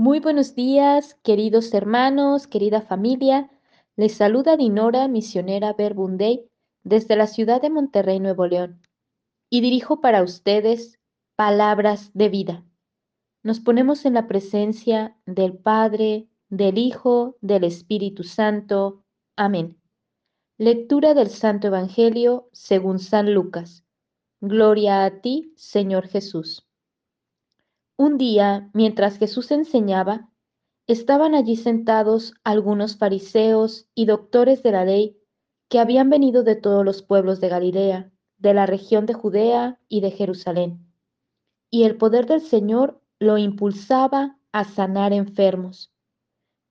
Muy buenos días, queridos hermanos, querida familia. Les saluda Dinora, misionera Verbunday, desde la ciudad de Monterrey, Nuevo León, y dirijo para ustedes palabras de vida. Nos ponemos en la presencia del Padre, del Hijo, del Espíritu Santo. Amén. Lectura del Santo Evangelio según San Lucas. Gloria a ti, Señor Jesús. Un día, mientras Jesús enseñaba, estaban allí sentados algunos fariseos y doctores de la ley que habían venido de todos los pueblos de Galilea, de la región de Judea y de Jerusalén. Y el poder del Señor lo impulsaba a sanar enfermos.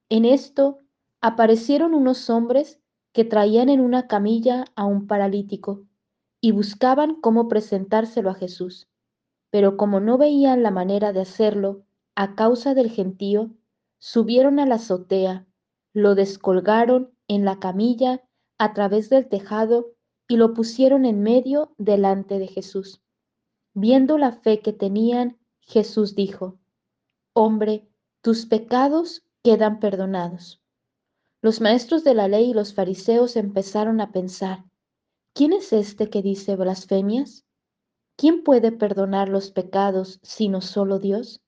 En esto aparecieron unos hombres que traían en una camilla a un paralítico y buscaban cómo presentárselo a Jesús pero como no veían la manera de hacerlo a causa del gentío, subieron a la azotea, lo descolgaron en la camilla a través del tejado y lo pusieron en medio delante de Jesús. Viendo la fe que tenían, Jesús dijo, Hombre, tus pecados quedan perdonados. Los maestros de la ley y los fariseos empezaron a pensar, ¿quién es este que dice blasfemias? ¿Quién puede perdonar los pecados sino solo Dios?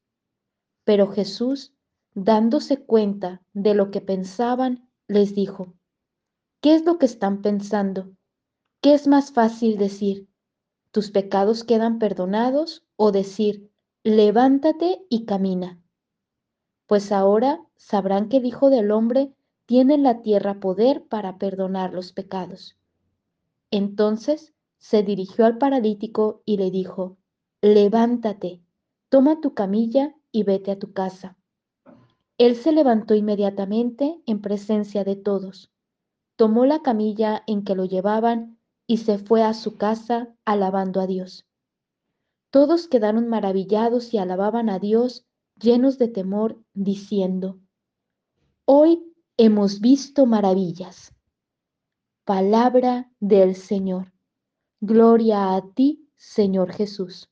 Pero Jesús, dándose cuenta de lo que pensaban, les dijo, ¿qué es lo que están pensando? ¿Qué es más fácil decir, tus pecados quedan perdonados o decir, levántate y camina? Pues ahora sabrán que el Hijo del Hombre tiene en la tierra poder para perdonar los pecados. Entonces se dirigió al paralítico y le dijo, levántate, toma tu camilla y vete a tu casa. Él se levantó inmediatamente en presencia de todos, tomó la camilla en que lo llevaban y se fue a su casa alabando a Dios. Todos quedaron maravillados y alababan a Dios llenos de temor, diciendo, Hoy hemos visto maravillas. Palabra del Señor. Gloria a ti, Señor Jesús.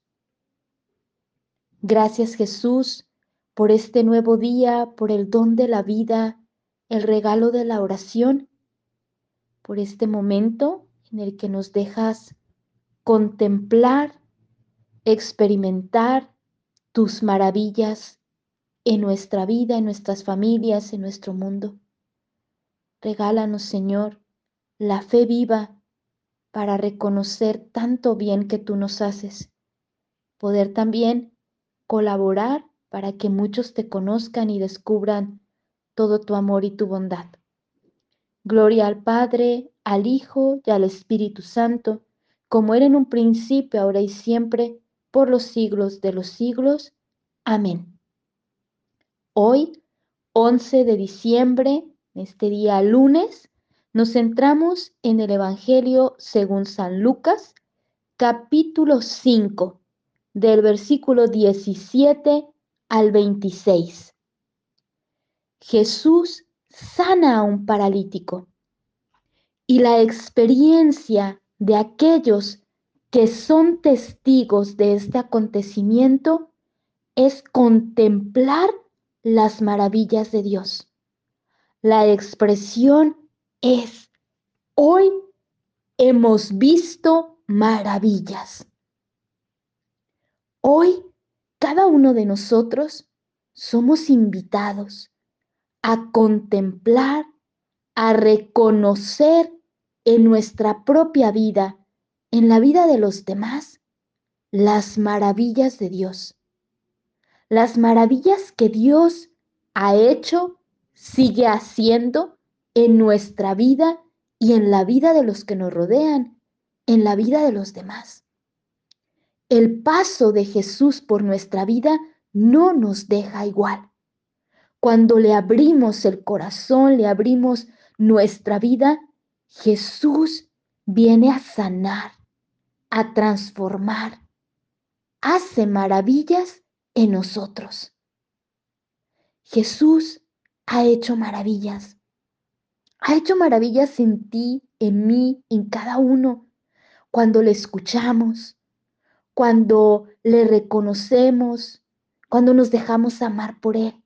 Gracias Jesús por este nuevo día, por el don de la vida, el regalo de la oración, por este momento en el que nos dejas contemplar, experimentar tus maravillas en nuestra vida, en nuestras familias, en nuestro mundo. Regálanos, Señor, la fe viva para reconocer tanto bien que tú nos haces, poder también colaborar para que muchos te conozcan y descubran todo tu amor y tu bondad. Gloria al Padre, al Hijo y al Espíritu Santo, como era en un principio, ahora y siempre, por los siglos de los siglos. Amén. Hoy, 11 de diciembre, este día lunes, nos centramos en el Evangelio según San Lucas, capítulo 5, del versículo 17 al 26. Jesús sana a un paralítico y la experiencia de aquellos que son testigos de este acontecimiento es contemplar las maravillas de Dios. La expresión es, hoy hemos visto maravillas. Hoy cada uno de nosotros somos invitados a contemplar, a reconocer en nuestra propia vida, en la vida de los demás, las maravillas de Dios. Las maravillas que Dios ha hecho, sigue haciendo en nuestra vida y en la vida de los que nos rodean, en la vida de los demás. El paso de Jesús por nuestra vida no nos deja igual. Cuando le abrimos el corazón, le abrimos nuestra vida, Jesús viene a sanar, a transformar, hace maravillas en nosotros. Jesús ha hecho maravillas ha hecho maravillas en ti, en mí, en cada uno, cuando le escuchamos, cuando le reconocemos, cuando nos dejamos amar por Él.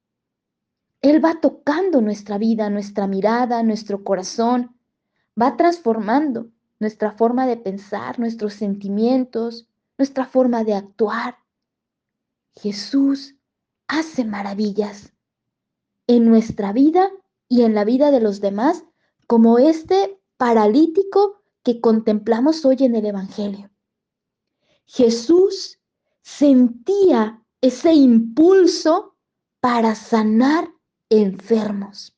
Él va tocando nuestra vida, nuestra mirada, nuestro corazón, va transformando nuestra forma de pensar, nuestros sentimientos, nuestra forma de actuar. Jesús hace maravillas en nuestra vida y en la vida de los demás, como este paralítico que contemplamos hoy en el Evangelio. Jesús sentía ese impulso para sanar enfermos.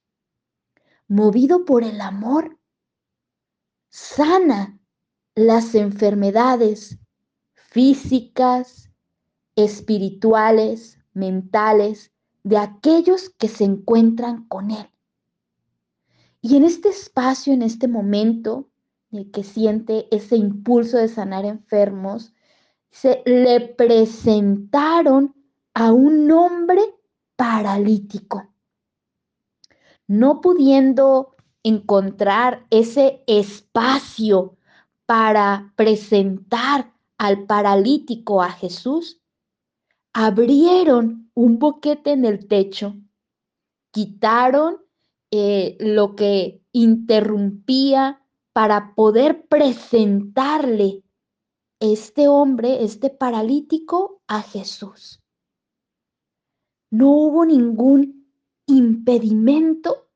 Movido por el amor, sana las enfermedades físicas, espirituales, mentales de aquellos que se encuentran con Él. Y en este espacio, en este momento en que siente ese impulso de sanar enfermos, se le presentaron a un hombre paralítico. No pudiendo encontrar ese espacio para presentar al paralítico a Jesús, abrieron un boquete en el techo, quitaron eh, lo que interrumpía para poder presentarle este hombre, este paralítico, a Jesús. No hubo ningún impedimento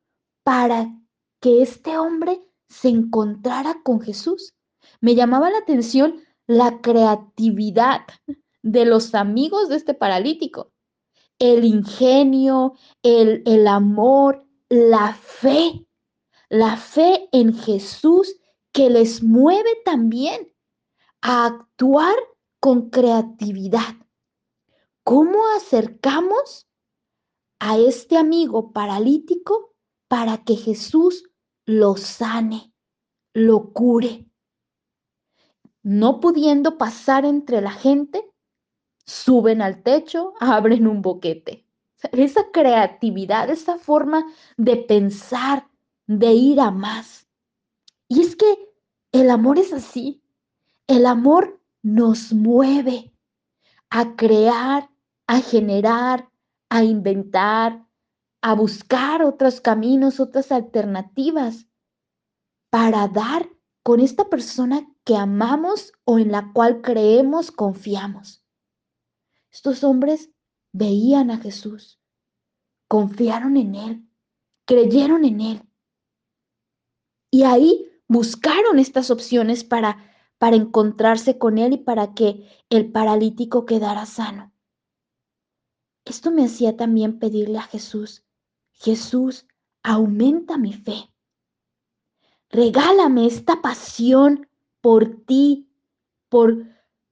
para que este hombre se encontrara con Jesús. Me llamaba la atención la creatividad de los amigos de este paralítico, el ingenio, el, el amor, la fe, la fe en Jesús que les mueve también a actuar con creatividad. ¿Cómo acercamos a este amigo paralítico para que Jesús lo sane, lo cure? No pudiendo pasar entre la gente, suben al techo, abren un boquete. Esa creatividad, esa forma de pensar, de ir a más. Y es que el amor es así. El amor nos mueve a crear, a generar, a inventar, a buscar otros caminos, otras alternativas para dar con esta persona que amamos o en la cual creemos, confiamos. Estos hombres veían a Jesús, confiaron en Él, creyeron en Él. Y ahí buscaron estas opciones para, para encontrarse con Él y para que el paralítico quedara sano. Esto me hacía también pedirle a Jesús, Jesús, aumenta mi fe. Regálame esta pasión por ti, por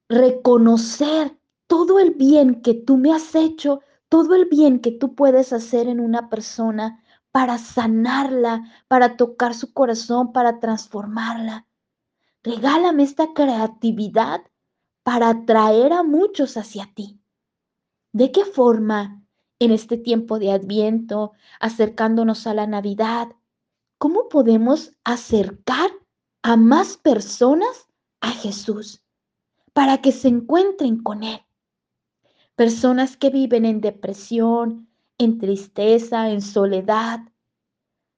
reconocer todo el bien que tú me has hecho, todo el bien que tú puedes hacer en una persona para sanarla, para tocar su corazón, para transformarla. Regálame esta creatividad para atraer a muchos hacia ti. ¿De qué forma en este tiempo de adviento, acercándonos a la Navidad, cómo podemos acercar a más personas a Jesús para que se encuentren con Él? Personas que viven en depresión, en tristeza, en soledad,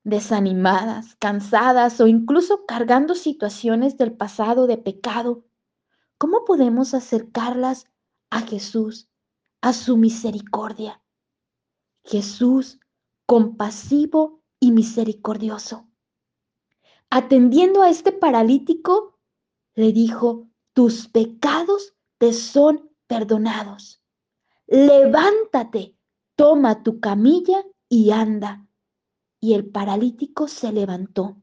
desanimadas, cansadas o incluso cargando situaciones del pasado de pecado. ¿Cómo podemos acercarlas a Jesús, a su misericordia? Jesús, compasivo y misericordioso. Atendiendo a este paralítico, le dijo, tus pecados te son perdonados levántate, toma tu camilla y anda. Y el paralítico se levantó,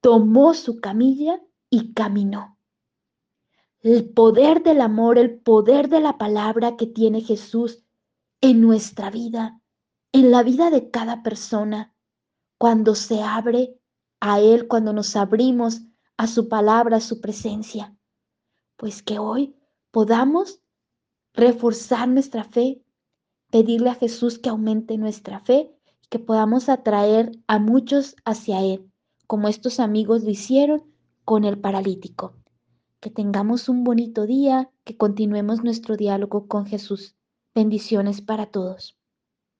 tomó su camilla y caminó. El poder del amor, el poder de la palabra que tiene Jesús en nuestra vida, en la vida de cada persona, cuando se abre a Él, cuando nos abrimos a su palabra, a su presencia. Pues que hoy podamos reforzar nuestra fe, pedirle a Jesús que aumente nuestra fe que podamos atraer a muchos hacia Él, como estos amigos lo hicieron con el paralítico. Que tengamos un bonito día, que continuemos nuestro diálogo con Jesús. Bendiciones para todos.